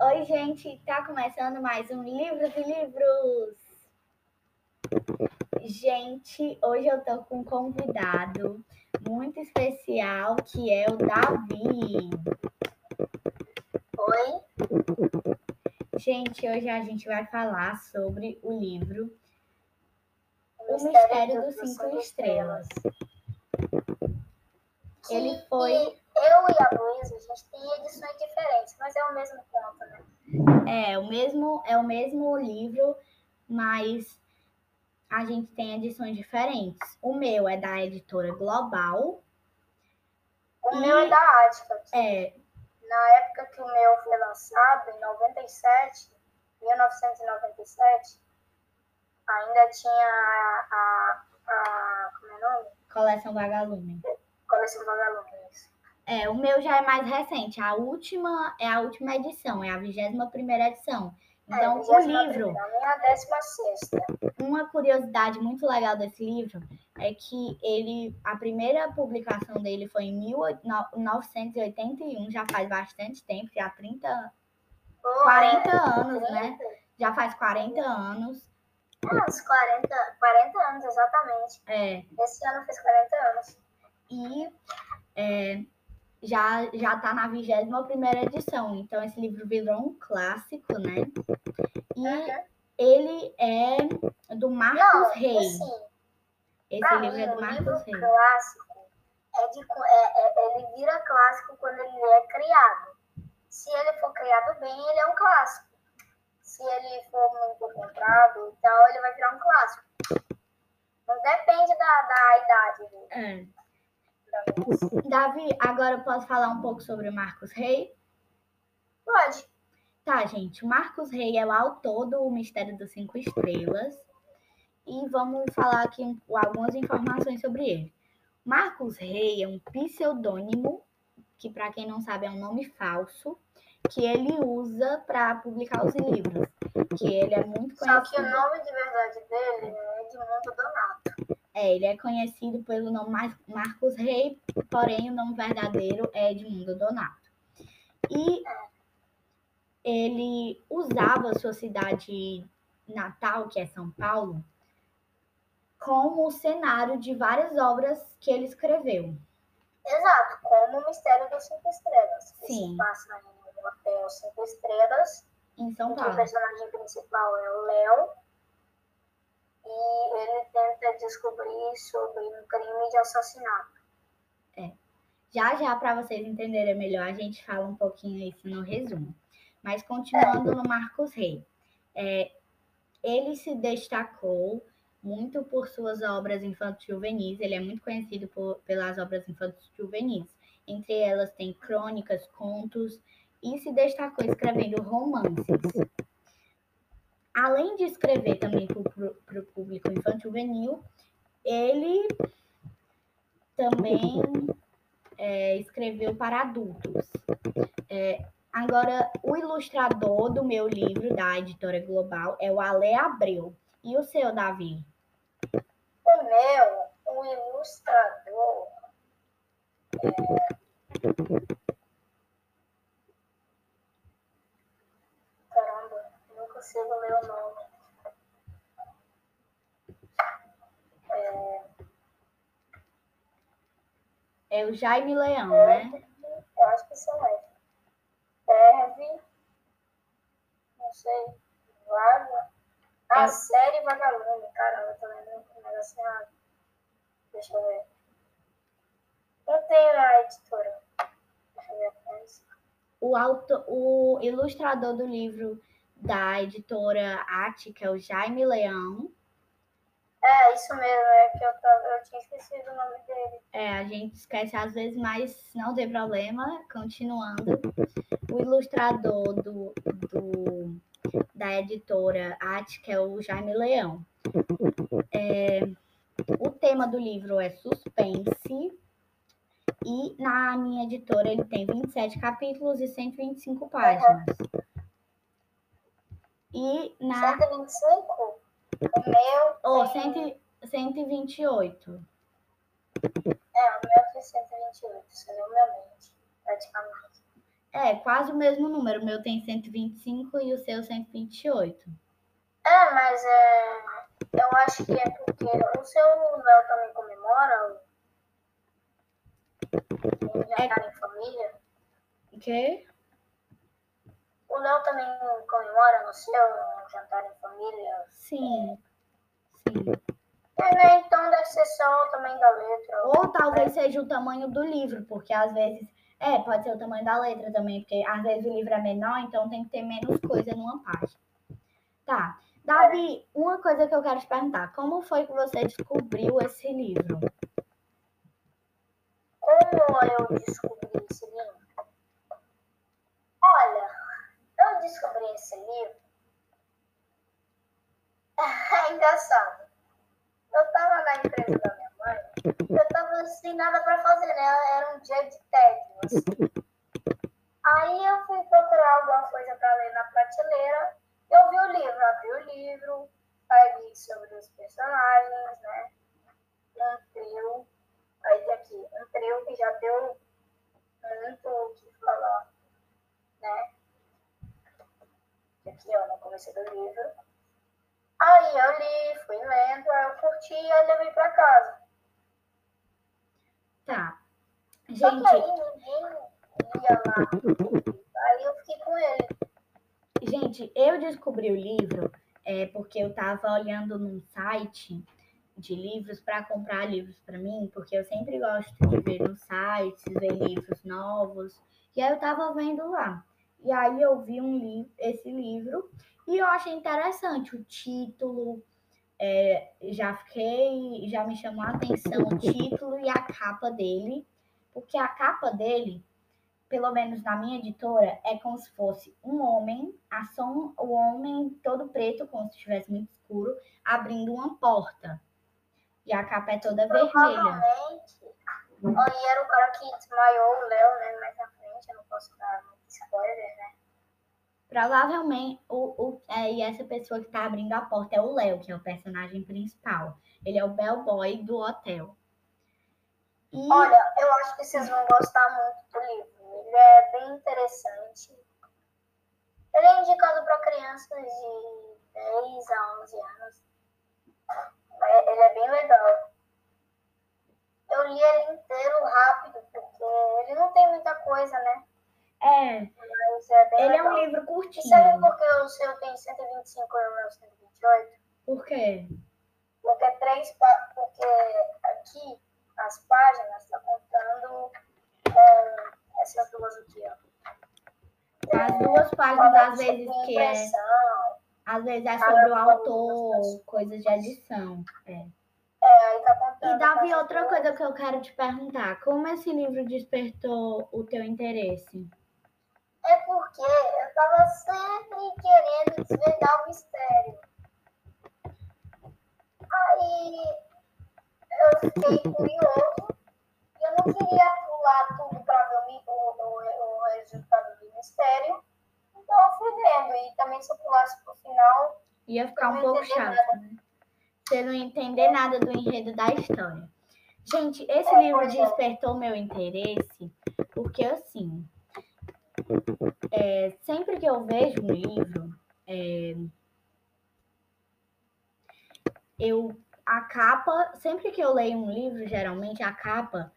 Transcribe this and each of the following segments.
Oi, gente, tá começando mais um Livro de Livros. Gente, hoje eu tô com um convidado muito especial que é o Davi. Oi? Gente, hoje a gente vai falar sobre o livro O O Mistério dos Cinco Estrelas. Que Ele foi- Eu e a Luísa, a gente tem edições diferentes, mas é o mesmo conto, né? É o mesmo, é o mesmo livro, mas a gente tem edições diferentes. O meu é da editora Global. O E- meu é da Ática. É, Na época que o meu foi lançado, em 97, 1997, ainda tinha a, a, a como é o nome? Coleção Vagalume. Coleção Vagalume. isso. É, o meu já é mais recente. A última é a última edição, é a 21 primeira edição. Então, É, o 21ª, livro, A minha é a 16 uma curiosidade muito legal desse livro é que ele, a primeira publicação dele foi em 1981, já faz bastante tempo, já 30, 40 anos, né? Já faz 40 anos. É, uns 40, 40 anos, exatamente. É, Esse ano fez 40 anos. e é, já já está na 21 primeira edição. Então esse livro virou um clássico, né? E Uhum. ele é do Marcos Não, Rey. assim, Esse livro mim, é do Marcos Rey. clássico é de, é- é- ele vira clássico quando ele é criado. Se ele for criado bem, ele é um clássico. Se ele for muito comprado, então ele vai virar um clássico. Não depende da, da idade dele. É. Davi, agora eu posso falar um pouco sobre o Marcos Rey? Pode. Tá, gente. O Marcos Rey é o autor do Mistério dos Cinco Estrelas. E vamos falar aqui um- algumas informações sobre ele. Marcos Rey é um pseudônimo, que para quem não sabe é um nome falso, que ele usa para publicar os livros. Que ele é muito Só conhecido. que o nome de verdade dele é Edmundo Donato. É, ele é conhecido pelo nome Mar- Marcos Rey, porém o nome verdadeiro é Edmundo Donato. E ele usava sua cidade natal, que é São Paulo, como cenário de várias obras que ele escreveu. Exato, como o Mistério dos Cinco Estrelas. Que Sim. se passa em um hotel Cinco Estrelas. Em São em que o personagem principal é o Léo. E ele tenta descobrir sobre um crime de assassinato. Já já, para vocês entenderem melhor, a gente fala um pouquinho isso no resumo. Mas continuando no Marcos Rey. É, ele se destacou muito por suas obras infanto-juvenis. Ele é muito conhecido por- pelas obras infanto-juvenis. Entre elas tem crônicas, contos e se destacou escrevendo romances. Além de escrever também para o público infanto-juvenil, ele também é, escreveu para adultos. É, agora, o ilustrador do meu livro, da editora Global, é o Ale Abreu. E o seu, Davi? O meu, o ilustrador. é, Caramba, não consigo ler o nome. É, É o Jaime Leão, né? Eu acho que são F. Serve. Não sei. Vaga. A É. série Vagalume. Caramba, eu tô lendo um negócio errado. Deixa eu ver. Eu tenho a editora. Deixa eu ver atrás. O, auto, o ilustrador do livro da editora Ática é o Jaime Leão. É, isso mesmo. É que eu, tava, eu tinha esquecido o nome dele. É, a gente esquece às vezes, mas não tem problema. Continuando, o ilustrador do, do- da editora Ática é o Jaime Leão. É, o tema do livro é suspense. E na minha editora ele tem 27 capítulos e 125 páginas. E na. 125? O meu. Oh, tem- 100 128. É, o meu tem 128, você leu meu mente, praticamente. É, quase o mesmo número. O meu tem 125 e o seu 128. É, mas é, eu acho que é porque o seu Léo também comemora o jantar é... em família. O quê? O Léo também comemora no seu um jantar em família? Sim. Sim. É, né? Então deve ser só o tamanho da letra. Ou, ou talvez seja o tamanho do livro, porque às vezes. É, pode ser o tamanho da letra também, porque às vezes o livro é menor, então tem que ter menos coisa numa página. Tá. Davi, uma coisa que eu quero te perguntar: como foi que você descobriu esse livro? Como eu descobri esse livro? Olha, eu descobri esse livro. É engraçado. Eu tava na empresa da minha mãe, eu tava sem nada pra fazer, né? Era um dia de tédio, assim. Aí eu fui procurar alguma coisa pra ler na prateleira eu vi o livro, abri o livro, aí sobre os personagens, né? Um trio, aí aqui, um trio que já deu muito o que falar, né? Aqui, ó, no começo do livro. Aí eu li, fui lendo, aí eu curti e aí levei pra casa. Tá. Gente... Só que aí ninguém ia lá. Aí eu fiquei com ele. Gente, eu descobri o livro é, porque eu estava olhando num site de livros para comprar livros para mim, porque eu sempre gosto de ver nos sites, ver livros novos. E aí eu estava vendo lá. E aí eu vi um li esse livro e eu achei interessante o título. É, já fiquei, já me chamou a atenção o título e a capa dele, porque a capa dele pelo menos na minha editora, é como se fosse um homem, a som, o homem todo preto, como se estivesse muito escuro, abrindo uma porta. E a capa é toda vermelha. Aí era o cara que desmaiou o Léo, né? Mais na frente, eu não posso dar spoiler, né? Provavelmente, o, o, é, e essa pessoa que tá abrindo a porta é o Léo, que é o personagem principal. Ele é o bellboy do hotel. E... Olha, eu acho que vocês vão gostar muito do livro. Ele é bem interessante. Ele é indicado para crianças de 10 a 11 anos. É, ele é bem legal. Eu li ele inteiro rápido, porque ele não tem muita coisa, né? É. É ele legal. é um livro curtinho. Sabe por que o seu tem 125 e o meu 128? Por quê? Porque, três, porque aqui as páginas estão tá contando. É, essas duas aqui, ó. As duas páginas, às vezes, que é. Às vezes é sobre o autor, coisas de edição. É. É, aí tá contando. E Davi, outra coisa que eu quero te perguntar: como esse livro despertou o teu interesse? É porque eu tava sempre querendo desvendar o mistério. Aí eu fiquei curioso e eu não queria pular tudo para ver o, o, o, resultado do mistério. Então eu fui vendo. E também se eu pulasse pro final. Ia ficar um pouco chato, né? Você não entender nada do enredo da história. Gente, esse é, livro é. despertou meu interesse porque, assim, é, sempre que eu vejo um livro, é, eu a capa, sempre que eu leio um livro, geralmente a capa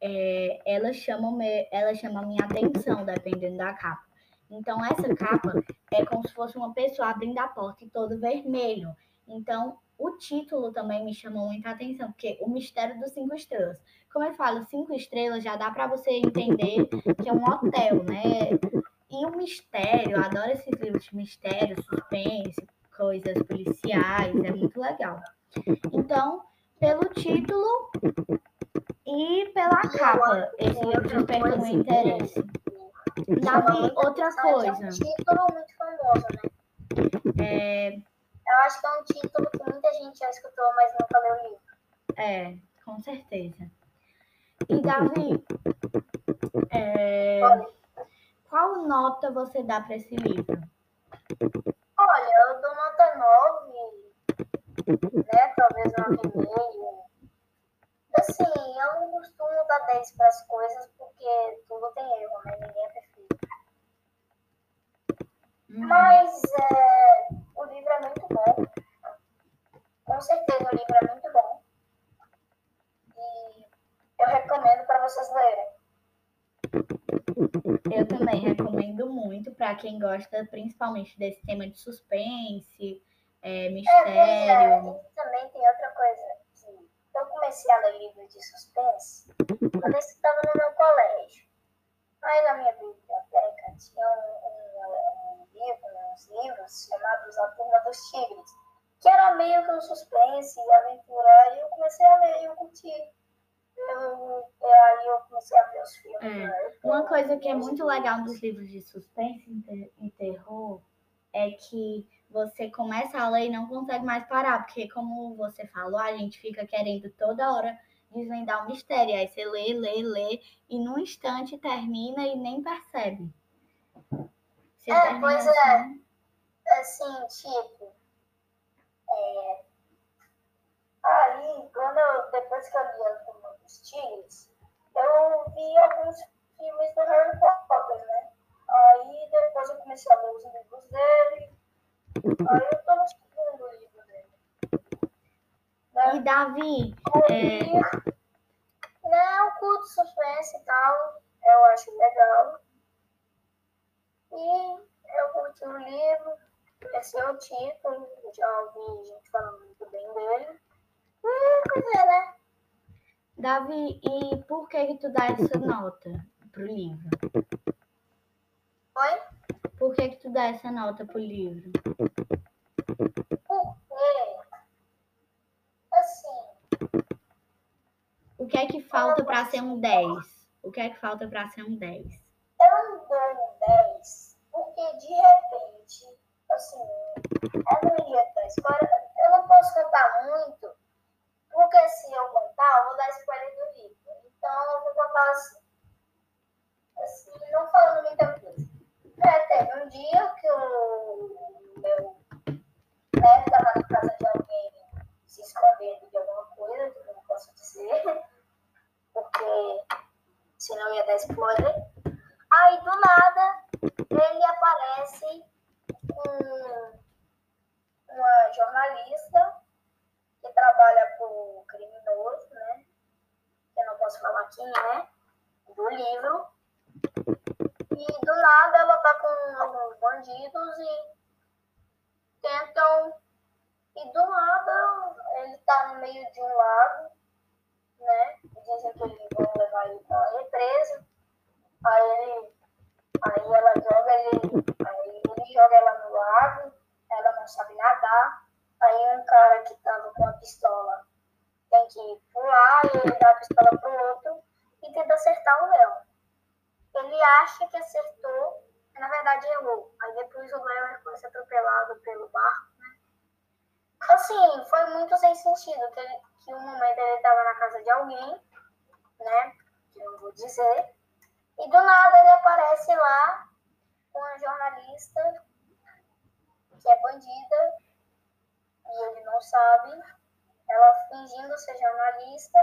é, ela chama ela chama minha atenção, dependendo da capa. Então, essa capa é como se fosse uma pessoa abrindo a porta e todo vermelho. Então, o título também me chamou muita atenção, porque o mistério dos cinco estrelas. Como eu falo, cinco estrelas já dá para você entender que é um hotel, né? E o mistério, eu adoro esses livros de mistério, suspense, coisas policiais, é muito legal. Então, pelo título, e pela capa, esse livro despertou meu interesse. Davi, outra coisa. É um título muito famoso, né? É... Eu acho que é um título que muita gente já escutou, mas nunca leu o livro. É, com certeza. E Davi, é... qual nota você dá para esse livro? Olha, eu dou nota 9, né? Talvez 9,5 assim, eu não gosto 10 para as coisas, porque tudo tem erro, né? Ninguém é perfeito. Hum. Mas é, o livro é muito bom. Com certeza o livro é muito bom. E eu recomendo para vocês lerem. Eu também recomendo muito para quem gosta principalmente desse tema de suspense, é, mistério. É, é. também tem outra coisa que eu comecei a ler livros de suspense quando eu estava no meu colégio. Aí na minha biblioteca tinha um, um, um livro, uns livros chamados A Turma dos Tigres, que era meio que um suspense e aventura, e eu comecei a ler e eu curti eu, aí eu a os filmes. É. Né? Uma coisa que é muito legal dos livros de suspense e terror é que você começa a ler e não consegue mais parar, porque como você falou, a gente fica querendo toda hora desvendar o um mistério. Aí você lê, lê, lê, e num instante termina e nem percebe. Você é, pois é. assim... é. Assim, tipo, é... aí, quando eu, depois que eu li dos Tigres, eu vi alguns filmes do Harry Potter, né? Aí depois eu comecei a ler os livros dele. Aí eu tô no segundo livro dele. Né? E Davi, é... né, eu curto suspense e tal, eu acho legal. E eu curti o livro, esse é o título, já ouvi gente falando muito bem dele. E, pois é, né? Davi, e por que, que tu dá essa nota pro livro? Oi? Por que, que tu dá essa nota pro livro? Porque, assim... O que é que falta para ser um 10? O que é que falta para ser um 10? Eu não dou um 10 porque, de repente, assim, no dia da história, eu não posso contar muito, porque se eu contar, eu vou dar spoiler do livro. Então, eu vou contar assim. Assim, não falando muita coisa. É, teve um dia que o meu neto estava na casa de alguém se escondendo de alguma coisa, que eu não posso dizer, porque senão ia dar spoiler. Aí, do nada, ele aparece com uma jornalista que trabalha o criminoso, né? Eu não posso falar quem é, do livro. E do nada ela tá com alguns bandidos e tentam. E do nada ele tá no meio de um lago, né? Dizem que eles vão levar ele pra represa. Aí ele. Aí ela joga ele. Aí ele joga ela no lago, ela não sabe nadar. Aí um cara que tava com a pistola tem que pular e ele dá a pistola pro outro e tenta acertar o leão. Ele acha que acertou, na verdade errou. Aí depois o ficou se atropelado pelo barco, né? Assim, foi muito sem sentido, que, ele, que um momento ele estava na casa de alguém, né? Que eu não vou dizer. E do nada ele aparece lá com a jornalista que é bandida e ele não sabe, ela fingindo ser jornalista,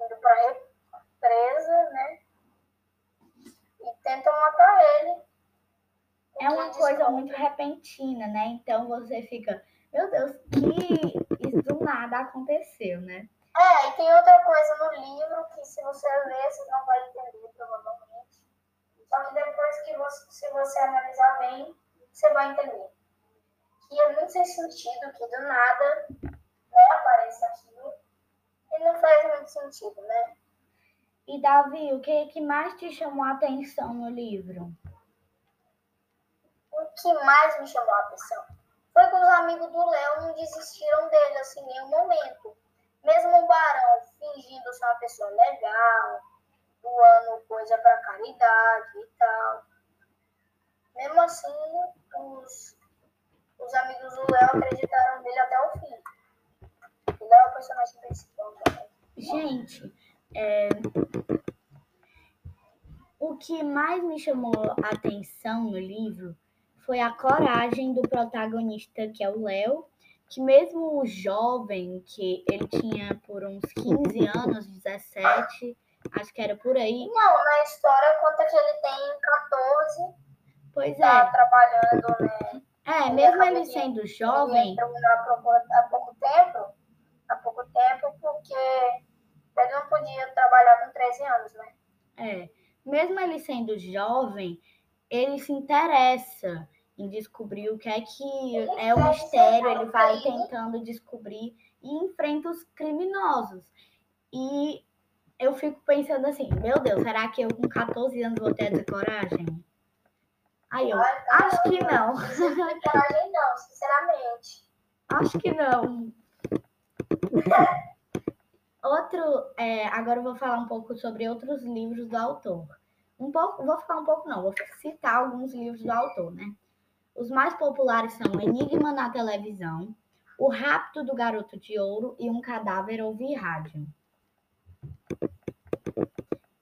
indo para represa, né? E tentam matar ele. É uma coisa muito repentina, né? Então você fica, meu Deus, que isso do nada aconteceu, né? É, e tem outra coisa no livro que se você ler, você não vai entender, provavelmente. Só que depois que você, se você analisar bem, você vai entender muito sem sentido, que do nada né, aparece aquilo. E não faz muito sentido, né? E Davi, o que, que mais te chamou a atenção no livro? O que mais me chamou a atenção foi que os amigos do Léo não desistiram dele assim em nenhum momento. Mesmo o Barão fingindo ser uma pessoa legal, doando coisa para caridade e tal. Mesmo assim, os os amigos do Léo acreditaram nele até o fim. Ele é o personagem principal também. Gente, é... o que mais me chamou a atenção no livro foi a coragem do protagonista, que é o Léo, que mesmo jovem, que ele tinha por uns 15 anos, 17, Acho que era por aí. Não, na história conta que ele tem 14, Pois tá é. trabalhando, né? É, Ele mesmo ele sendo Ele jovem, há pouco, há pouco tempo, há pouco tempo, porque ele não podia trabalhar com 13 anos, né? é, mesmo ele sendo jovem, ele se interessa em descobrir o que é que é o mistério, ele vai tentando descobrir e enfrenta os criminosos. E eu fico pensando assim, meu Deus, será que eu com 14 anos vou ter essa coragem? Aí eu, Olha, acho que não. Não não, sinceramente. Acho que não. Outro, é, agora eu vou falar um pouco sobre outros livros do autor. Um pouco, vou falar um pouco não, vou citar alguns livros do autor, né? Os mais populares são Enigma na televisão, O Rapto do Garoto de Ouro e Um Cadáver ouvir rádio.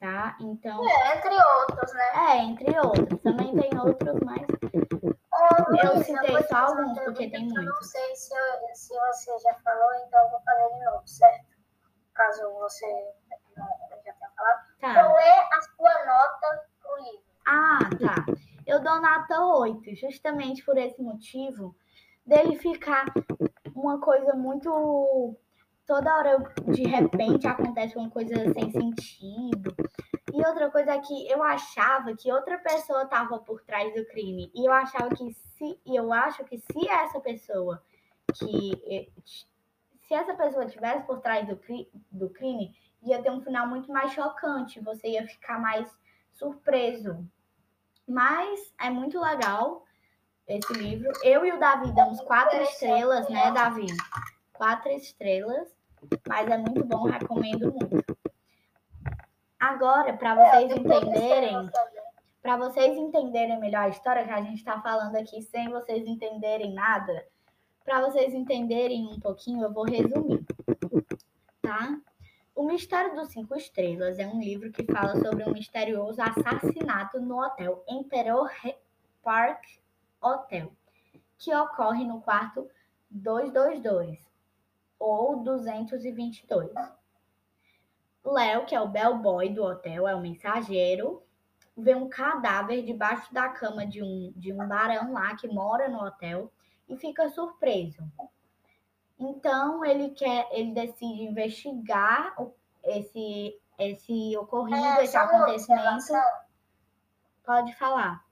Tá? Então, É, entre outros, né? é, entre outros. Também tem outros, mas Ô, Eu Luísa, citei só alguns, porque tem que Eu não muitos. sei se, eu- se você já falou, então eu vou fazer de novo, certo? Caso você não já tenha falado. tá. Qual é a sua nota pro livro? Ah, tá. Eu dou nota 8, justamente por esse motivo dele ficar uma coisa muito. Toda hora, de repente, acontece uma coisa sem sentido. E outra coisa é que eu achava que outra pessoa estava por trás do crime. E eu achava que se. Eu acho que se essa pessoa que. eh, Se essa pessoa estivesse por trás do, do crime, ia ter um final muito mais chocante. Você ia ficar mais surpreso. Mas é muito legal esse livro. Eu e o Davi damos quatro estrelas, né, Davi? Quatro estrelas. Mas é muito bom, recomendo muito. Agora, para vocês entenderem, para vocês entenderem melhor a história, que a gente está falando aqui sem vocês entenderem nada, para vocês entenderem um pouquinho, eu vou resumir, tá? O Mistério dos Cinco Estrelas é um livro que fala sobre um misterioso assassinato no hotel Emperor Park Hotel, que ocorre no quarto 222 ou 222. Léo, que é o bellboy do hotel, é o mensageiro, vê um cadáver debaixo da cama de um, de um barão lá que mora no hotel e fica surpreso. Então ele quer, ele decide investigar esse esse ocorrido, É, esse acontecimento. Pode falar.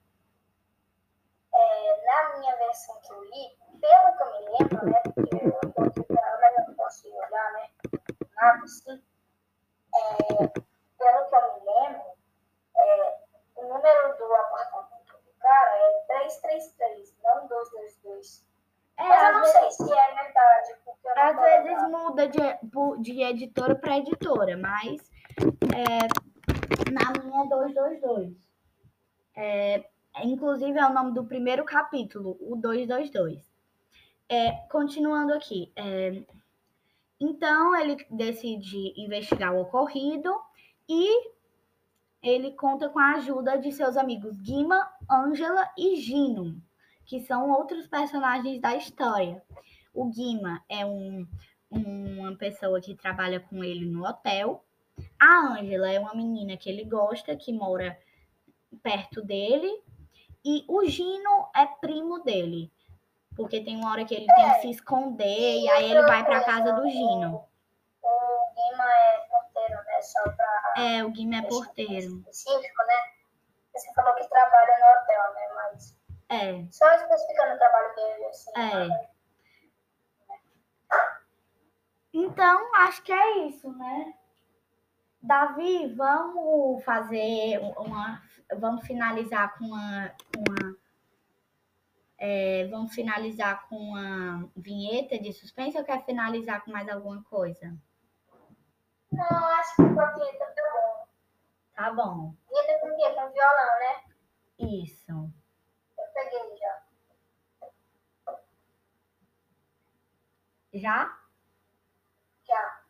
É, na minha versão que eu li, pelo que eu me lembro, né? Porque eu tô aqui pra ela, mas eu não posso olhar, né? Nada assim. É, pelo que eu me lembro, é, o número do apartamento do cara é 333, não 222. É, Mas eu não vezes, sei se é verdade, às vezes lembrando. muda de, de editora para editora, mas é, na minha 222. É, inclusive é o nome do primeiro capítulo, o 222. É, continuando aqui. é, então ele decide investigar o ocorrido e ele conta com a ajuda de seus amigos Guima, Ângela e Gino, que são outros personagens da história. O Guima é um, uma pessoa que trabalha com ele no hotel. A Ângela é uma menina que ele gosta, que mora perto dele. E o Gino é primo dele. Porque tem uma hora que ele tem que se esconder e aí ele vai pra casa do Gino. O Guima é porteiro, né? Só pra É, o Guima é porteiro. específico, né? Você falou que trabalha no hotel, né? Mas É, só especificando o trabalho dele, assim. É. né? Então, acho que é isso, né? Davi, vamos fazer uma. Vamos finalizar com uma. uma é, vamos finalizar com uma vinheta de suspense ou quer finalizar com mais alguma coisa? Não, acho que com a vinheta tá bom. Tá bom. Vinheta com o quê? Com violão, né? Isso. Eu peguei já. Já? Já.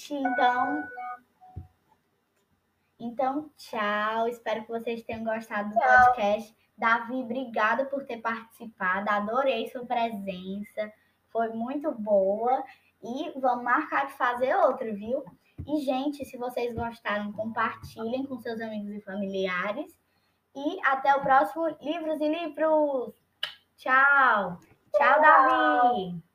Gente, então. Então, tchau. Espero que vocês tenham gostado do Tchau. podcast. Davi, obrigada por ter participado. Adorei sua presença. Foi muito boa. E vamos marcar de fazer outro, viu? E, gente, se vocês gostaram, compartilhem com seus amigos e familiares. E até o próximo Livros e Livros. Tchau. Tchau, Tchau. Davi.